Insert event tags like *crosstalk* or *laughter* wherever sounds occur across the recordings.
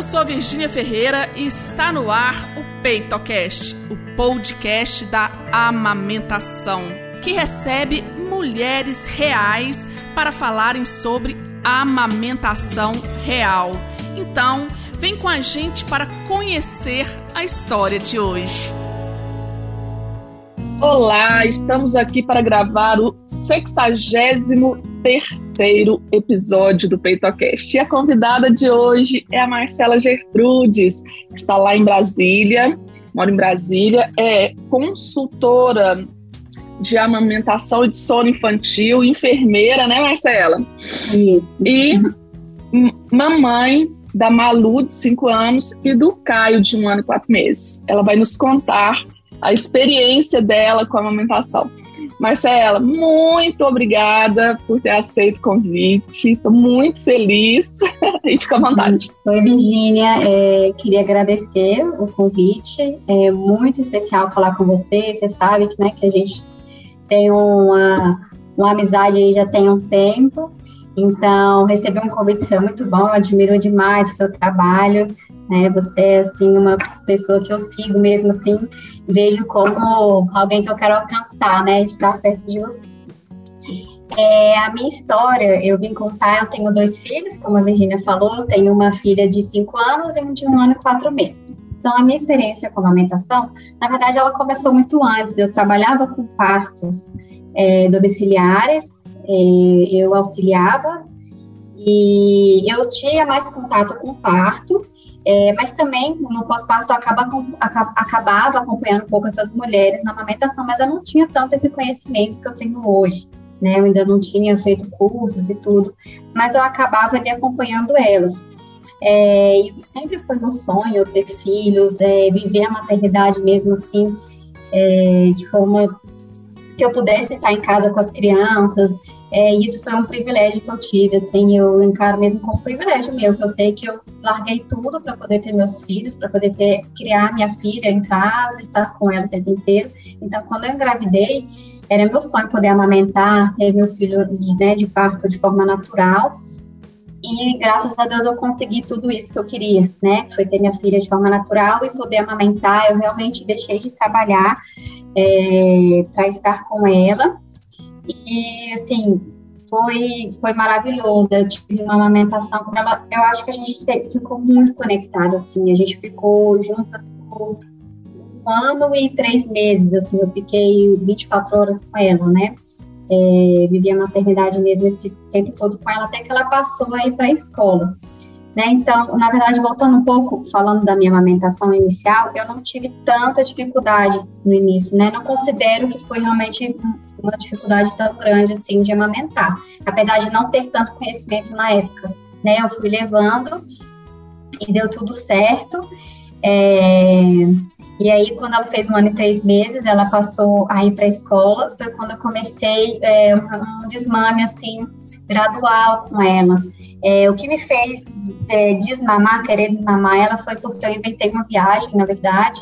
Eu sou a Virgínia Ferreira e está no ar o PeitoCast, o podcast da amamentação, que recebe mulheres reais para falarem sobre amamentação real. Então, vem com a gente para conhecer a história de hoje. Olá, estamos aqui para gravar o 63 episódio do PeitoCast. E a convidada de hoje é a Marcela Gertrudes, que está lá em Brasília, mora em Brasília, é consultora de amamentação e de sono infantil, enfermeira, né, Marcela? Isso. E mamãe da Malu, de 5 anos, e do Caio, de um ano e quatro meses. Ela vai nos contar a experiência dela com a amamentação. Marcela, muito obrigada por ter aceito o convite. Estou muito feliz *laughs* e fica à vontade. Oi, Virginia. É, queria agradecer o convite. É muito especial falar com você. Você sabe que, né, que a gente tem uma, uma amizade aí já tem um tempo. Então, receber um convite seu é muito bom. Eu admiro demais o seu trabalho né? Você é assim uma pessoa que eu sigo mesmo assim, vejo como alguém que eu quero alcançar, né? Estar perto de você. É, a minha história, eu vim contar, eu tenho dois filhos, como a Virginia falou, eu tenho uma filha de cinco anos e um de um ano e quatro meses. Então, a minha experiência com amamentação, na verdade, ela começou muito antes. Eu trabalhava com partos é, domiciliares, é, eu auxiliava e eu tinha mais contato com parto, é, mas também no pós-parto acaba, acabava acompanhando um pouco essas mulheres na amamentação, mas eu não tinha tanto esse conhecimento que eu tenho hoje. Né, eu ainda não tinha feito cursos e tudo, mas eu acabava ali acompanhando elas. É, e sempre foi meu sonho ter filhos, é, viver a maternidade mesmo assim, é, de forma que eu pudesse estar em casa com as crianças, é, isso foi um privilégio que eu tive, assim, eu encaro mesmo como privilégio meu, que eu sei que eu larguei tudo para poder ter meus filhos, para poder ter criar minha filha em casa, estar com ela o tempo inteiro. Então, quando eu engravidei, era meu sonho poder amamentar, ter meu filho de, né, de parto de forma natural. E graças a Deus eu consegui tudo isso que eu queria, né? Que foi ter minha filha de forma natural e poder amamentar. Eu realmente deixei de trabalhar é, para estar com ela. E, assim, foi, foi maravilhoso. Eu tive uma amamentação com ela. Eu acho que a gente ficou muito conectada, assim. A gente ficou juntas por um ano e três meses, assim. Eu fiquei 24 horas com ela, né? É, vivi a maternidade mesmo esse tempo todo com ela, até que ela passou aí para a escola. Né? Então, na verdade, voltando um pouco, falando da minha amamentação inicial, eu não tive tanta dificuldade no início, né? Não considero que foi realmente uma dificuldade tão grande assim de amamentar, apesar de não ter tanto conhecimento na época, né? Eu fui levando e deu tudo certo. É... E aí, quando ela fez um ano e três meses, ela passou a ir para a escola. Foi quando eu comecei é, um desmame assim gradual com ela. É, o que me fez é, desmamar, querer desmamar ela, foi porque eu inventei uma viagem, na verdade,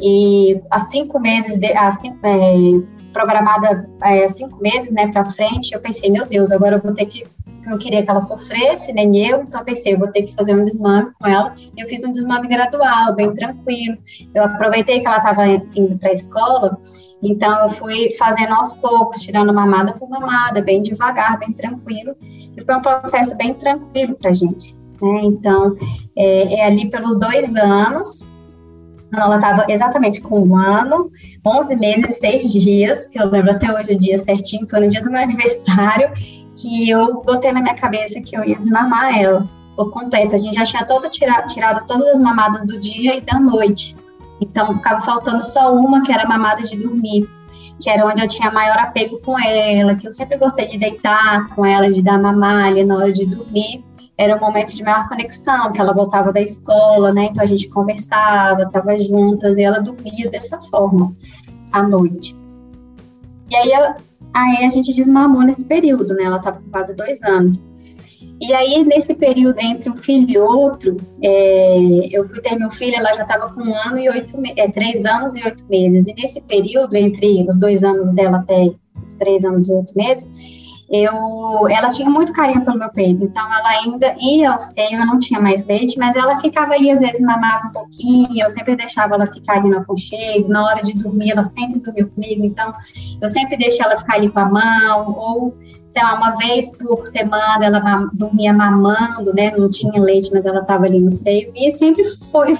e há cinco meses, de, há cinco, é, programada é, cinco meses, né, para frente, eu pensei, meu Deus, agora eu vou ter que não queria que ela sofresse, nem eu, então eu pensei, eu vou ter que fazer um desmame com ela. E eu fiz um desmame gradual, bem tranquilo. Eu aproveitei que ela estava indo para a escola então, eu fui fazendo aos poucos, tirando mamada por mamada, bem devagar, bem tranquilo. E foi um processo bem tranquilo para a gente. Né? Então, é, é, ali pelos dois anos, ela estava exatamente com um ano, 11 meses e 6 dias, que eu lembro até hoje o dia certinho, foi no dia do meu aniversário, que eu botei na minha cabeça que eu ia desmamar ela por completo. A gente já tinha toda tira, tirado todas as mamadas do dia e da noite. Então, ficava faltando só uma, que era a mamada de dormir, que era onde eu tinha maior apego com ela, que eu sempre gostei de deitar com ela, de dar mamar ali na hora de dormir. Era um momento de maior conexão, que ela voltava da escola, né? Então a gente conversava, estava juntas e ela dormia dessa forma à noite. E aí, aí a gente desmamou nesse período, né? Ela estava com quase dois anos. E aí, nesse período entre um filho e outro, é, eu fui ter meu filho, ela já estava com um ano e oito é, três anos e oito meses. E nesse período, entre os dois anos dela até os três anos e oito meses, eu, ela tinha muito carinho pelo meu peito, então ela ainda ia ao seio, eu não tinha mais leite, mas ela ficava ali, às vezes mamava um pouquinho, eu sempre deixava ela ficar ali no aconchego, na hora de dormir ela sempre dormiu comigo, então eu sempre deixei ela ficar ali com a mão, ou, sei lá, uma vez por semana ela dormia mamando, né, não tinha leite, mas ela estava ali no seio, e sempre foi,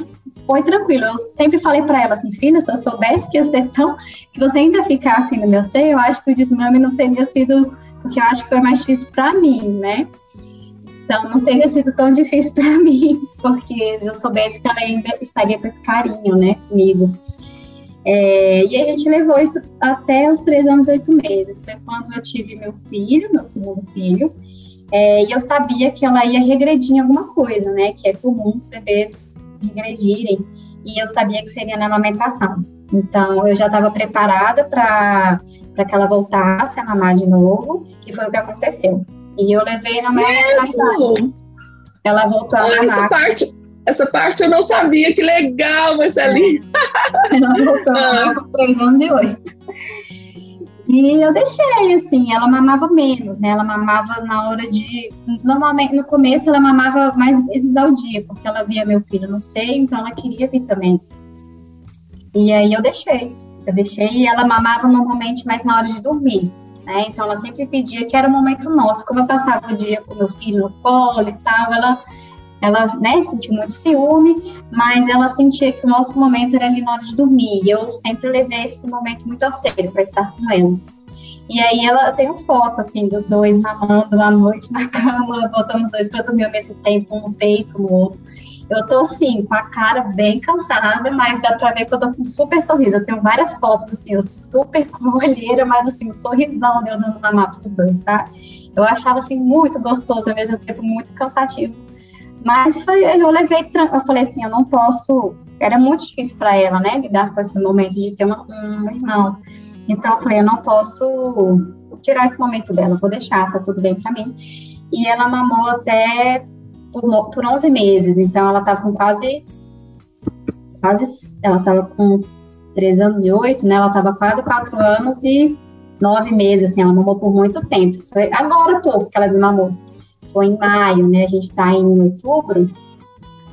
foi tranquilo, eu sempre falei para ela assim, filha, se eu soubesse que ia ser tão, que você ainda ficasse no meu seio, eu acho que o desmame não teria sido porque eu acho que foi mais difícil para mim, né? Então não teria sido tão *laughs* difícil para mim, porque eu soubesse que ela ainda estaria com esse carinho, né, comigo. É, e a gente levou isso até os três anos e oito meses. Foi quando eu tive meu filho, meu segundo filho, é, e eu sabia que ela ia regredir em alguma coisa, né? Que é comum os bebês regredirem. E eu sabia que seria na amamentação. Então, eu já estava preparada para que ela voltasse a mamar de novo, e foi o que aconteceu. E eu levei na Mesmo? Ela voltou a mamar. Essa parte, essa parte eu não sabia, que legal, Marcelinha. ela voltou a mamar com 3 anos e 8. E eu deixei, assim, ela mamava menos, né? Ela mamava na hora de. Normalmente, no começo, ela mamava mais vezes ao dia, porque ela via meu filho no seio, então ela queria vir também. E aí eu deixei. Eu deixei e ela mamava normalmente mais na hora de dormir. Né? Então ela sempre pedia que era o momento nosso. Como eu passava o dia com meu filho no colo e tal, ela, ela né, sentiu muito ciúme, mas ela sentia que o nosso momento era ali na hora de dormir. E eu sempre levei esse momento muito a sério para estar com ela. E aí ela tem uma foto assim dos dois mamando à noite na *laughs* cama, botamos os dois para dormir ao mesmo tempo, um no peito, no outro. Eu tô assim, com a cara bem cansada, mas dá pra ver que eu tô com um super sorriso. Eu tenho várias fotos, assim, eu super *laughs* com olheira, mas assim, um sorrisão de eu dando na mapa pros dois, sabe? Eu achava assim muito gostoso, ao mesmo tempo muito cansativo. Mas foi, eu levei, eu falei assim, eu não posso. Era muito difícil para ela, né, lidar com esse momento de ter uma, um irmão. Então eu falei, eu não posso tirar esse momento dela, vou deixar, tá tudo bem para mim. E ela mamou até por, por 11 meses, então ela estava com quase, quase, ela estava com 3 anos e 8, né, ela estava quase 4 anos e 9 meses, assim, ela mamou por muito tempo, foi agora pouco que ela desmamou, foi em maio, né, a gente está em outubro,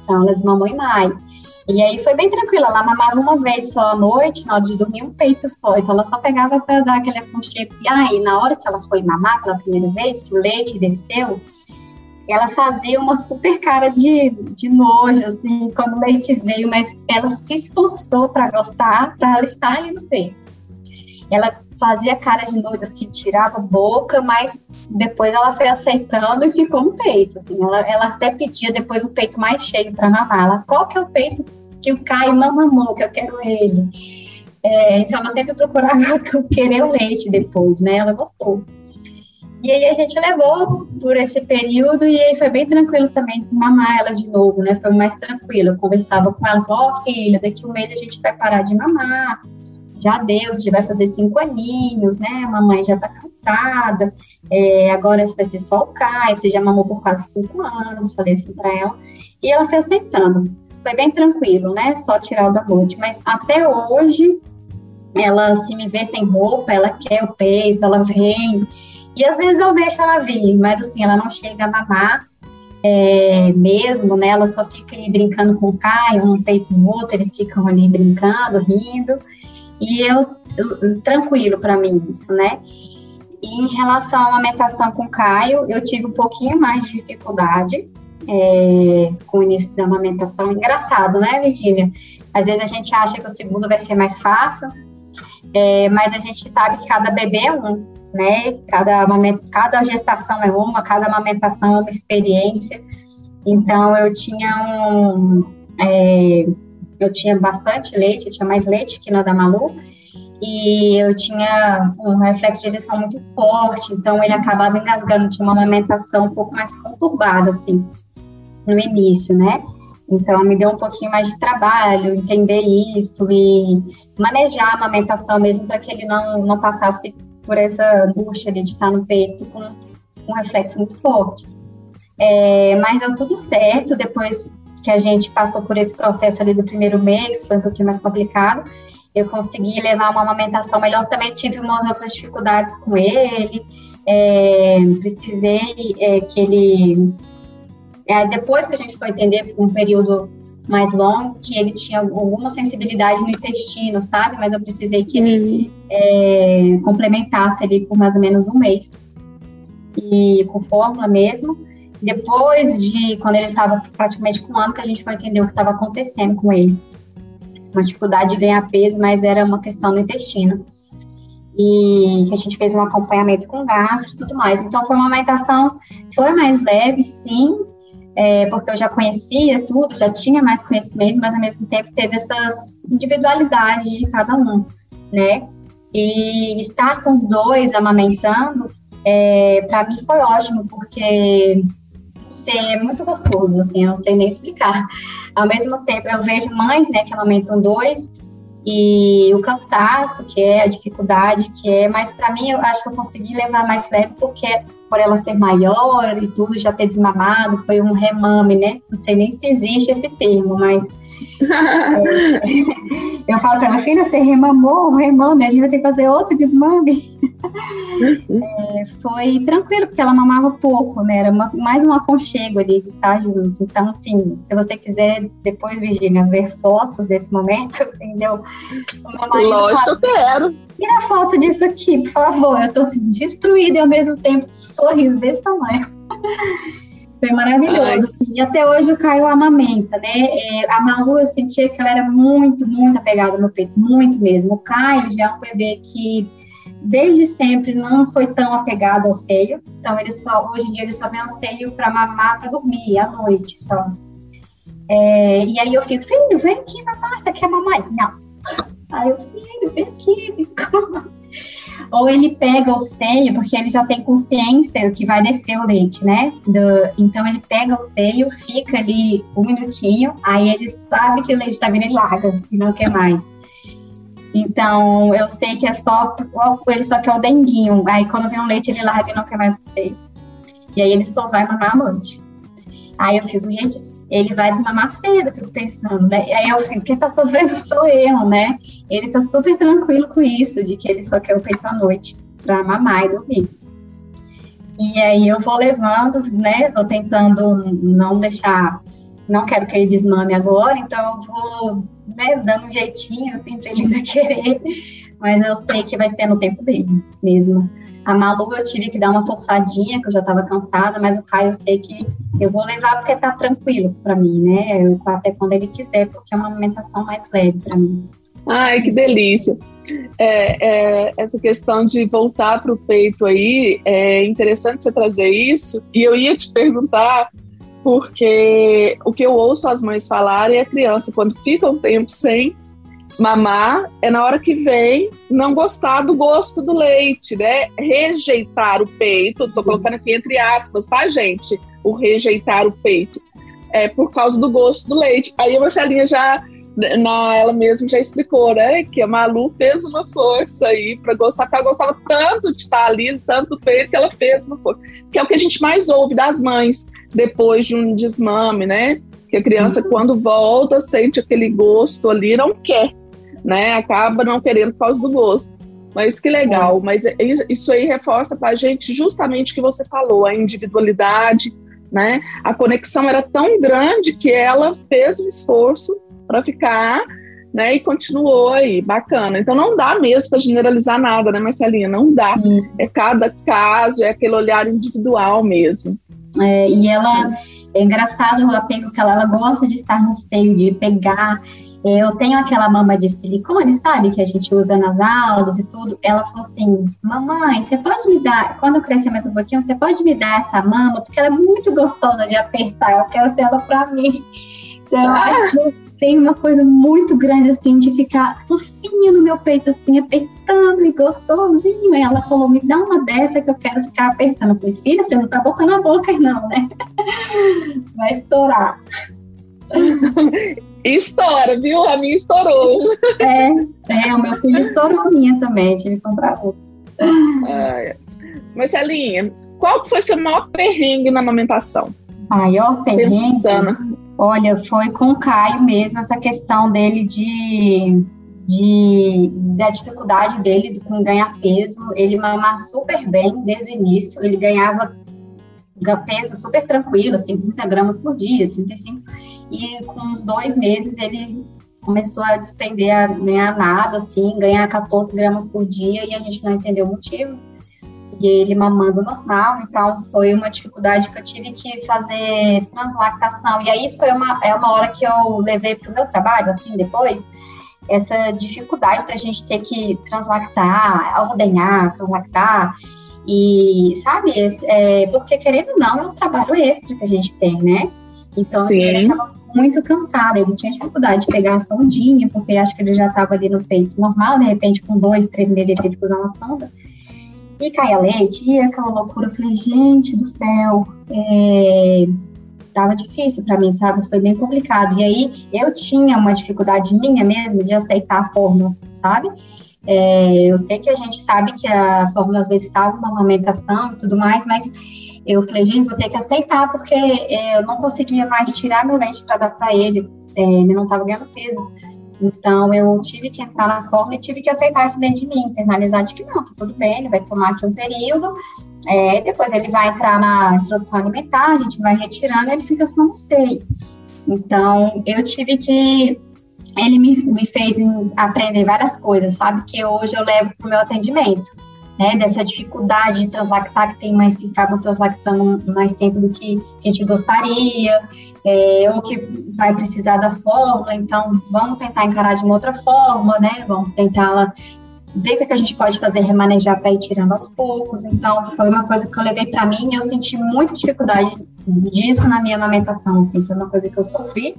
então ela desmamou em maio, e aí foi bem tranquila, ela mamava uma vez só à noite, na hora de dormir, um peito só. Então ela só pegava para dar aquele aconchego. E aí, na hora que ela foi mamar pela primeira vez, que o leite desceu, ela fazia uma super cara de, de nojo, assim, quando o leite veio, mas ela se esforçou para gostar, para ela estar ali no peito. Ela fazia cara de nojo, assim, tirava a boca, mas depois ela foi aceitando e ficou no peito, assim. Ela, ela até pedia depois o peito mais cheio para mamar. Ela, qual que é o peito que o Caio não mamou, que eu quero ele? É, então ela sempre procurava *laughs* querer o leite depois, né? Ela gostou. E aí a gente levou por esse período e aí foi bem tranquilo também desmamar ela de novo, né? Foi mais tranquilo. Eu conversava com ela, ó, oh, filha, daqui um mês a gente vai parar de mamar. Já deu, você vai fazer cinco aninhos, né? A mamãe já tá cansada. É, agora vai ser só o Caio, você já mamou por quase cinco anos, falei assim pra ela. E ela foi aceitando. Foi bem tranquilo, né? Só tirar o da noite. Mas até hoje, ela se me vê sem roupa, ela quer o peito, ela vem. E às vezes eu deixo ela vir, mas assim, ela não chega a mamar é, mesmo, né? Ela só fica ali brincando com o Caio, um peito no outro, eles ficam ali brincando, rindo. E eu, tranquilo para mim isso, né? E em relação à amamentação com Caio, eu tive um pouquinho mais de dificuldade é, com o início da amamentação. Engraçado, né, Virginia? Às vezes a gente acha que o segundo vai ser mais fácil, é, mas a gente sabe que cada bebê é um né? Cada, cada gestação é uma, cada amamentação é uma experiência. Então, eu tinha um. É, eu tinha bastante leite, eu tinha mais leite que na da Malu, e eu tinha um reflexo de ejeção muito forte, então ele acabava engasgando, tinha uma amamentação um pouco mais conturbada, assim, no início, né? Então, me deu um pouquinho mais de trabalho entender isso e manejar a amamentação mesmo para que ele não, não passasse por essa angústia de estar no peito com um reflexo muito forte. É, mas deu tudo certo, depois que a gente passou por esse processo ali do primeiro mês, foi um pouquinho mais complicado, eu consegui levar uma amamentação melhor, também tive umas outras dificuldades com ele, é, precisei é, que ele. É, depois que a gente foi entender por um período mais longo, que ele tinha alguma sensibilidade no intestino, sabe? Mas eu precisei que ele uhum. é, complementasse ali por mais ou menos um mês. E com fórmula mesmo. Depois de, quando ele estava praticamente com um ano, que a gente foi entender o que estava acontecendo com ele. Uma dificuldade de ganhar peso, mas era uma questão no intestino. E a gente fez um acompanhamento com gastro e tudo mais. Então, foi uma amamentação, foi mais leve, sim, é, porque eu já conhecia tudo, já tinha mais conhecimento, mas ao mesmo tempo teve essas individualidades de cada um, né? E estar com os dois amamentando, é, para mim foi ótimo, porque é muito gostoso, assim, eu não sei nem explicar. Ao mesmo tempo, eu vejo mães, né, que amamentam dois, e o cansaço que é, a dificuldade que é, mas para mim eu acho que eu consegui levar mais leve porque por ela ser maior e tudo, já ter desmamado, foi um remame, né? Não sei nem se existe esse termo, mas eu falo para minha filha, você remamou, remame, a gente vai ter que fazer outro desmame. é, foi tranquilo, porque ela mamava pouco, né? Era uma, mais um aconchego ali de estar junto. Então, assim, se você quiser depois, Virginia, ver fotos desse momento, *laughs* assim, deu. Lógico, eu quero. Tira foto disso aqui, por favor. Eu tô assim, destruída e ao mesmo tempo sorriso desse tamanho. *laughs* Foi maravilhoso, assim. E até hoje o Caio amamenta, né? É, a Malu, eu sentia que ela era muito, muito apegada no peito, muito mesmo. O Caio já é um bebê que desde sempre não foi tão apegado ao seio. Então, ele só, hoje em dia, ele só vem ao seio para mamar, para dormir, à noite só. É, e aí eu fico, filho, vem aqui mamar, você quer mamãe? Não. Aí eu, filho, vem aqui. Ou ele pega o seio, porque ele já tem consciência que vai descer o leite, né? Do, então ele pega o seio, fica ali um minutinho, aí ele sabe que o leite está vindo, ele larga e não quer mais. Então eu sei que é só, ele só quer o denguinho. Aí quando vem o leite, ele larga e não quer mais o seio. E aí ele só vai mamar à noite. Aí eu fico, gente, ele vai desmamar cedo, eu fico pensando, né? Aí eu fico, quem tá sofrendo *laughs* sou eu, né? Ele tá super tranquilo com isso, de que ele só quer o peito à noite pra mamar e dormir. E aí eu vou levando, né? Vou tentando não deixar, não quero que ele desmame agora, então eu vou, né, dando um jeitinho, assim, pra ele *laughs* ainda querer. Mas eu sei que vai ser no tempo dele mesmo. A Malu eu tive que dar uma forçadinha, que eu já estava cansada, mas o Caio eu sei que eu vou levar porque tá tranquilo para mim, né? Eu, até quando ele quiser, porque é uma alimentação mais leve para mim. Ai, que delícia! É, é, essa questão de voltar para o peito aí, é interessante você trazer isso. E eu ia te perguntar, porque o que eu ouço as mães falarem é a criança, quando fica um tempo sem mamar é na hora que vem não gostar do gosto do leite, né? Rejeitar o peito, tô colocando aqui entre aspas, tá, gente? O rejeitar o peito é por causa do gosto do leite. Aí a Marcelinha já, na, ela mesma já explicou, né? Que a Malu fez uma força aí para gostar, porque ela gostava tanto de estar ali, tanto do peito, que ela fez uma força. Que é o que a gente mais ouve das mães depois de um desmame, né? Que a criança, uhum. quando volta, sente aquele gosto ali, não quer né? Acaba não querendo por causa do gosto. Mas que legal, é. mas isso aí reforça para a gente justamente o que você falou, a individualidade, né? A conexão era tão grande que ela fez um esforço para ficar, né? E continuou aí, bacana. Então não dá mesmo para generalizar nada, né, Marcelinha? Não dá. Sim. É cada caso, é aquele olhar individual mesmo. É, e ela é engraçado o apego que ela, ela gosta de estar no seio, de pegar eu tenho aquela mama de silicone, sabe, que a gente usa nas aulas e tudo. Ela falou assim: Mamãe, você pode me dar, quando eu crescer mais um pouquinho, você pode me dar essa mama, porque ela é muito gostosa de apertar, eu quero ter ela pra mim. Então, ah. acho que tem uma coisa muito grande, assim, de ficar fofinha no meu peito, assim, apertando e gostosinho. E ela falou: Me dá uma dessa que eu quero ficar apertando. Eu falei: Filha, você não tá botando a boca, não, né? *laughs* Vai estourar. *laughs* estoura, viu? A minha estourou. É, é, o meu filho estourou a minha também, tive que comprar outra. Ah, Marcelinha, qual foi o seu maior perrengue na amamentação? Maior perrengue? Pensando. Olha, foi com o Caio mesmo, essa questão dele de de, da dificuldade dele com ganhar peso. Ele mamar super bem desde o início, ele ganhava peso super tranquilo, assim, 30 gramas por dia, 35. E com uns dois meses ele começou a despender, a ganhar nada, assim, ganhar 14 gramas por dia e a gente não entendeu o motivo. E ele mamando normal, então foi uma dificuldade que eu tive que fazer translactação. E aí foi uma, é uma hora que eu levei para o meu trabalho, assim, depois, essa dificuldade da gente ter que translactar, ordenhar, translactar. E, sabe, é, porque querendo ou não, é um trabalho extra que a gente tem, né? Então, assim, Sim. ele estava muito cansado, ele tinha dificuldade de pegar a sondinha, porque acho que ele já estava ali no peito normal, de repente, com dois, três meses, ele teve que usar uma sonda. E caía leite, e aquela loucura. Eu falei, gente do céu, é, tava difícil para mim, sabe? Foi bem complicado. E aí eu tinha uma dificuldade minha mesmo de aceitar a fórmula, sabe? É, eu sei que a gente sabe que a fórmula às vezes salva uma amamentação e tudo mais, mas eu falei, gente, vou ter que aceitar, porque é, eu não conseguia mais tirar meu leite para dar para ele, é, ele não estava ganhando peso. Então, eu tive que entrar na forma e tive que aceitar isso dentro de mim, internalizar de que não, tá tudo bem, ele vai tomar aqui um período, é, depois ele vai entrar na introdução alimentar, a gente vai retirando, e ele fica assim, não sei. Então, eu tive que. Ele me, me fez aprender várias coisas, sabe? Que hoje eu levo para o meu atendimento né, dessa dificuldade de translactar, que tem mães que acabam translactando mais tempo do que a gente gostaria, é, ou que vai precisar da fórmula, então vamos tentar encarar de uma outra forma, né, vamos tentar ver o que, a gente pode fazer, remanejar para ir tirando aos poucos. Então, foi uma coisa que eu levei para mim eu senti muita dificuldade disso na minha amamentação, assim, foi uma coisa que eu sofri.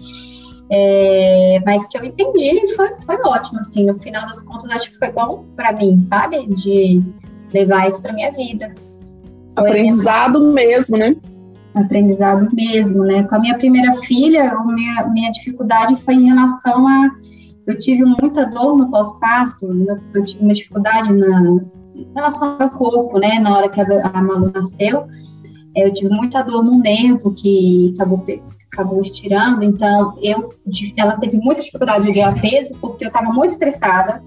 É, mas que eu entendi e foi, foi ótimo, assim, no final das contas acho que foi bom para mim, sabe, de levar isso para minha vida. Foi Aprendizado minha... mesmo, né? Aprendizado mesmo, né? Com a minha primeira filha, a minha, minha dificuldade foi em relação a. Eu tive muita dor no pós-parto, eu tive uma dificuldade na, em relação ao corpo, né? Na hora que a, a Malu nasceu, eu tive muita dor no nervo que acabou acabou estirando, então eu, ela teve muita dificuldade de ganhar peso porque eu estava muito estressada,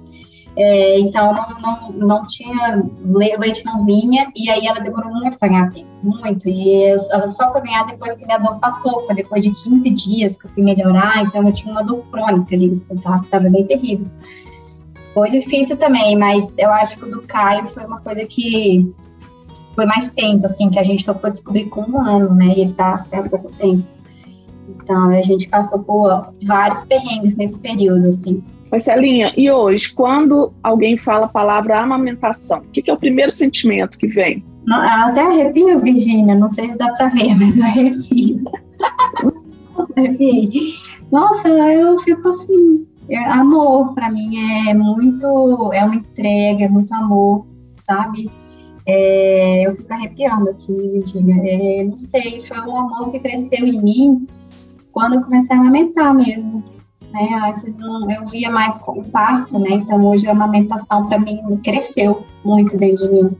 é, então não, não, não tinha, leite não vinha, e aí ela demorou muito para ganhar peso, muito, e ela só foi ganhar depois que minha dor passou, foi depois de 15 dias que eu fui melhorar, então eu tinha uma dor crônica ali, estava tá, bem terrível. Foi difícil também, mas eu acho que o do Caio foi uma coisa que foi mais tempo, assim, que a gente só foi descobrir com um ano, né, e ele está há pouco tempo. Então, a gente passou por vários perrengues nesse período, assim. Marcelinha, e hoje, quando alguém fala a palavra amamentação, o que, que é o primeiro sentimento que vem? Não, até arrepio, Virginia, não sei se dá para ver, *laughs* mas eu arrepio. Nossa, eu fico assim, é, amor para mim é muito, é uma entrega, é muito amor, sabe? É, eu fico arrepiando aqui, Virginia. É, não sei, foi um amor que cresceu em mim quando eu comecei a amamentar mesmo. Né? Antes eu via mais como parto, né? Então hoje a amamentação para mim cresceu muito dentro de mim.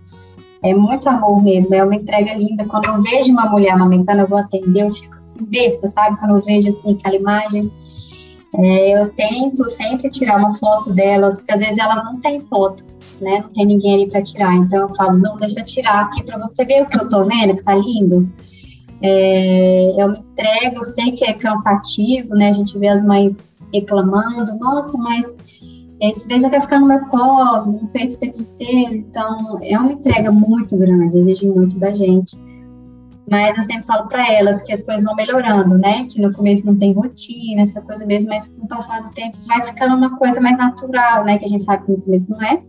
É muito amor mesmo, é uma entrega linda. Quando eu vejo uma mulher amamentando, eu vou atender, eu fico assim, besta, sabe? Quando eu vejo assim aquela imagem, é, eu tento sempre tirar uma foto delas, porque às vezes elas não têm foto, né? Não tem ninguém ali para tirar. Então eu falo, não, deixa eu tirar aqui para você ver o que eu tô vendo, que tá lindo. É, eu me entrego, eu sei que é cansativo, né? A gente vê as mães reclamando, nossa, mas esse vezes eu quero ficar no meu colo, no peito o tempo inteiro. Então, é uma entrega muito grande, exige muito da gente. Mas eu sempre falo para elas que as coisas vão melhorando, né? Que no começo não tem rotina, essa coisa mesmo, mas com o passar do tempo vai ficando uma coisa mais natural, né? Que a gente sabe que no começo não é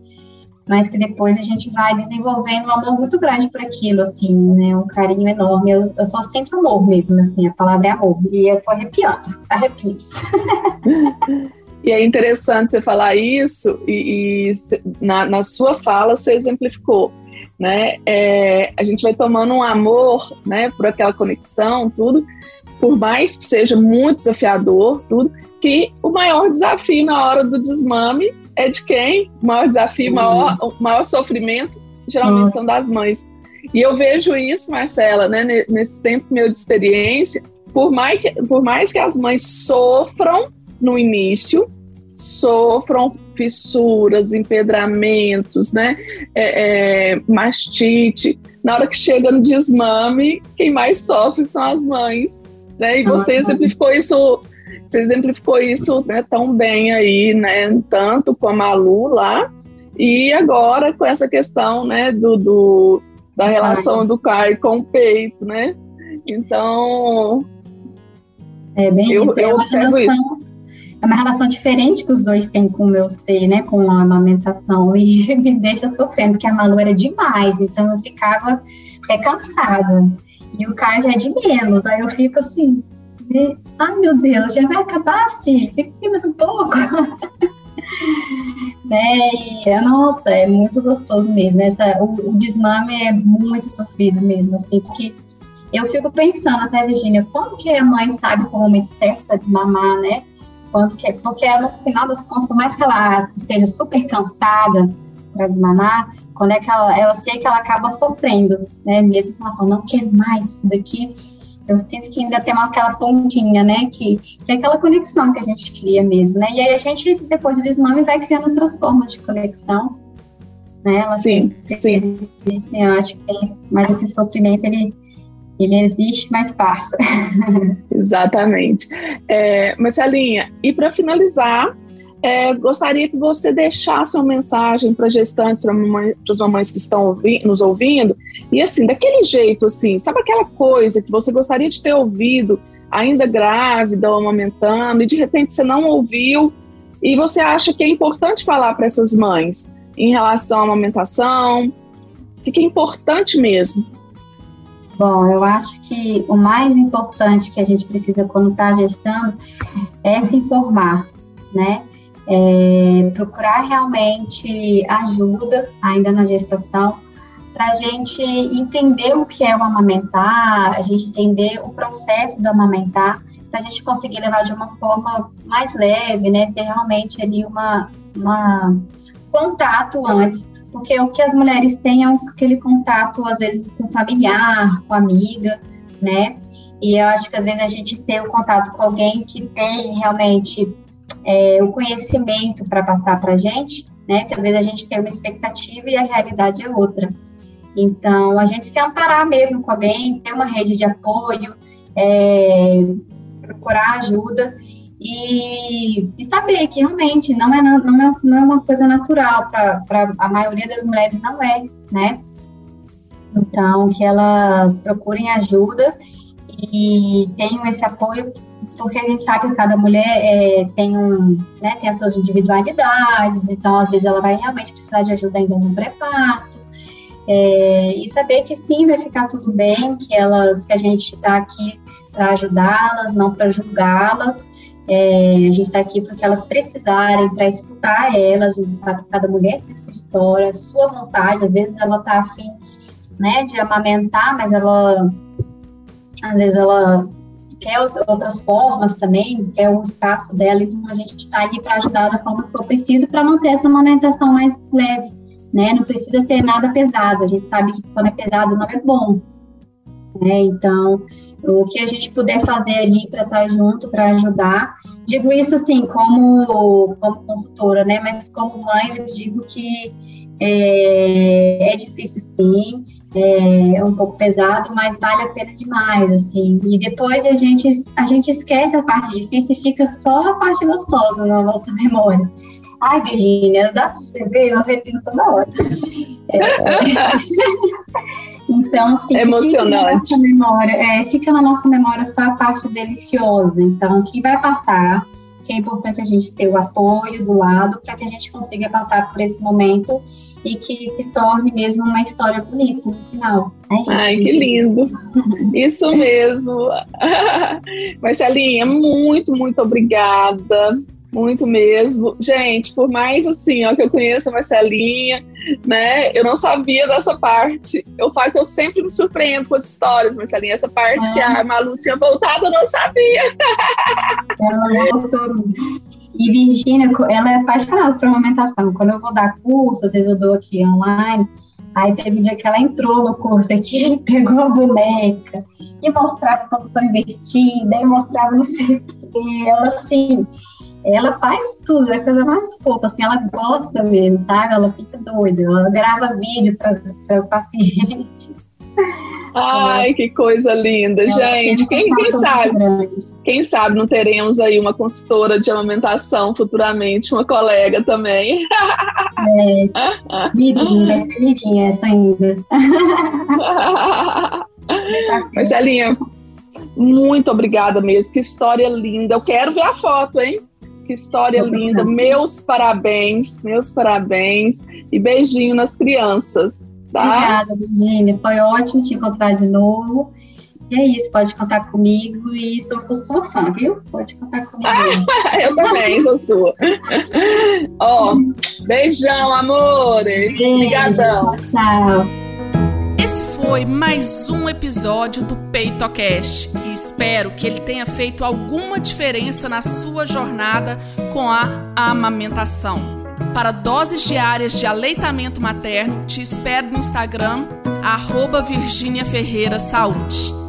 mas que depois a gente vai desenvolvendo um amor muito grande por aquilo, assim, né? Um carinho enorme. Eu, eu só sinto amor mesmo, assim, a palavra é amor. E eu tô arrepiando, arrepios. *laughs* E é interessante você falar isso, e, e na, na, sua fala você exemplificou, né? É, a gente vai tomando um amor, né, por aquela conexão, tudo, por mais que seja muito desafiador, tudo, que o maior desafio na hora do desmame é de quem? O maior desafio, o maior, o maior sofrimento, geralmente Nossa. são das mães. E eu vejo isso, Marcela, né, nesse tempo meu de experiência, por mais que, por mais que as mães sofram no início, sofram fissuras, empedramentos, né? É, é, mastite. Na hora que chega no desmame, quem mais sofre são as mães. Né? E você exemplificou isso, você exemplificou isso né, tão bem aí, né? Tanto com a Malu lá, e agora com essa questão né, do, do da relação do Caio com o peito, né? Então. É bem eu, isso. É eu observo relação, isso. É uma relação diferente que os dois têm com o meu ser, né? Com a amamentação. E *laughs* me deixa sofrendo, porque a Malu era demais. Então eu ficava até cansada. E o Caio já é de menos. Aí eu fico assim. Ai meu Deus, já vai acabar, filho? Fica aqui mais um pouco. *laughs* né? E, é, nossa, é muito gostoso mesmo. Essa, o, o desmame é muito sofrido mesmo. Sinto que eu fico pensando até, Virginia, quando que a mãe sabe o momento certo para desmamar, né? Quando que, porque no final das contas, por mais que ela esteja super cansada para desmamar, quando é que ela, eu sei que ela acaba sofrendo, né? Mesmo que ela fala, não quero mais isso daqui, eu sinto que ainda tem uma, aquela pontinha, né? Que, que é aquela conexão que a gente cria mesmo, né? E aí a gente, depois do desmame, vai criando outras formas de conexão, né? Ela sim, sim. Existem, eu acho que mas esse sofrimento, ele, ele existe, mas passa. *laughs* Exatamente. É, Marcelinha, e para finalizar, é, gostaria que você deixasse uma mensagem para gestantes, para as mamães que estão ouvi nos ouvindo, e assim, daquele jeito, assim, sabe aquela coisa que você gostaria de ter ouvido ainda grávida ou amamentando, e de repente você não ouviu, e você acha que é importante falar para essas mães em relação à amamentação? O que é importante mesmo? Bom, eu acho que o mais importante que a gente precisa quando está gestando é se informar, né? É, procurar realmente ajuda ainda na gestação para a gente entender o que é o amamentar, a gente entender o processo do amamentar, para a gente conseguir levar de uma forma mais leve, né? Ter realmente ali uma, uma contato antes, porque o que as mulheres têm é aquele contato, às vezes, com familiar, com amiga, né? E eu acho que às vezes a gente tem o contato com alguém que tem realmente é, o conhecimento para passar para a gente, né? Que às vezes a gente tem uma expectativa e a realidade é outra. Então, a gente se amparar mesmo com alguém, ter uma rede de apoio, é, procurar ajuda e, e, saber que realmente não é, não é, não é uma coisa natural para a maioria das mulheres, não é, né? Então, que elas procurem ajuda e tenham esse apoio porque a gente sabe que cada mulher é, tem, um, né, tem as suas individualidades, então às vezes ela vai realmente precisar de ajuda ainda no pré-parto. É, e saber que sim, vai ficar tudo bem, que elas, que a gente está aqui para ajudá-las, não para julgá-las. É, a gente está aqui porque elas precisarem, para escutar elas. A gente sabe que cada mulher tem sua história, sua vontade. Às vezes ela está afim né, de amamentar, mas ela, às vezes ela quer outras formas também, quer um espaço dela, então a gente está ali para ajudar da forma que for preciso para manter essa amamentação mais leve, né? Não precisa ser nada pesado, a gente sabe que quando é pesado não é bom, né? Então, o que a gente puder fazer ali para estar tá junto, para ajudar, digo isso assim, como, como consultora, né? Mas como mãe, eu digo que é, é difícil sim, é, é um pouco pesado, mas vale a pena demais, assim. E depois a gente, a gente esquece a parte difícil e fica só a parte gostosa na nossa memória. Ai, Virginia, dá pra você ver, eu repito toda hora. É, *laughs* então, assim, emocionante. Fica na, memória, é, fica na nossa memória só a parte deliciosa. Então, o que vai passar, que é importante a gente ter o apoio do lado para que a gente consiga passar por esse momento e que se torne mesmo uma história bonita no final. É Ai, que lindo! Isso mesmo! *laughs* Marcelinha, muito, muito obrigada. Muito mesmo. Gente, por mais assim, ó, que eu conheço a Marcelinha, né? Eu não sabia dessa parte. Eu falo que eu sempre me surpreendo com as histórias, Marcelinha. Essa parte é. que a Malu tinha voltado, eu não sabia. Ela voltou. E Virgínia, ela é apaixonada por amamentação. Quando eu vou dar curso, às vezes eu dou aqui online, aí teve um dia que ela entrou no curso aqui, *laughs* pegou a boneca e mostrava a posição invertida, e mostrava não sei o que. Ela, assim, ela faz tudo, é a coisa mais fofa, assim, ela gosta mesmo, sabe? Ela fica doida, ela grava vídeo para as pacientes. *laughs* Ai, que coisa linda, gente. Quem, quem sabe? Quem sabe não teremos aí uma consultora de amamentação futuramente, uma colega também. É, Mirim, vai ser essa ainda. *laughs* Marcelinha, muito obrigada mesmo. Que história linda. Eu quero ver a foto, hein? Que história linda. Meus parabéns, meus parabéns. E beijinho nas crianças. Tá? Obrigada, Virginia. Foi ótimo te encontrar de novo. E é isso, pode contar comigo e sou sua fã, viu? Pode contar comigo. *laughs* eu também sou sua. Ó, oh, beijão, amor. Obrigadão. Tchau, tchau. Esse foi mais um episódio do PeitoCast e espero que ele tenha feito alguma diferença na sua jornada com a amamentação. Para doses diárias de aleitamento materno, te espero no Instagram, arroba Ferreira Saúde.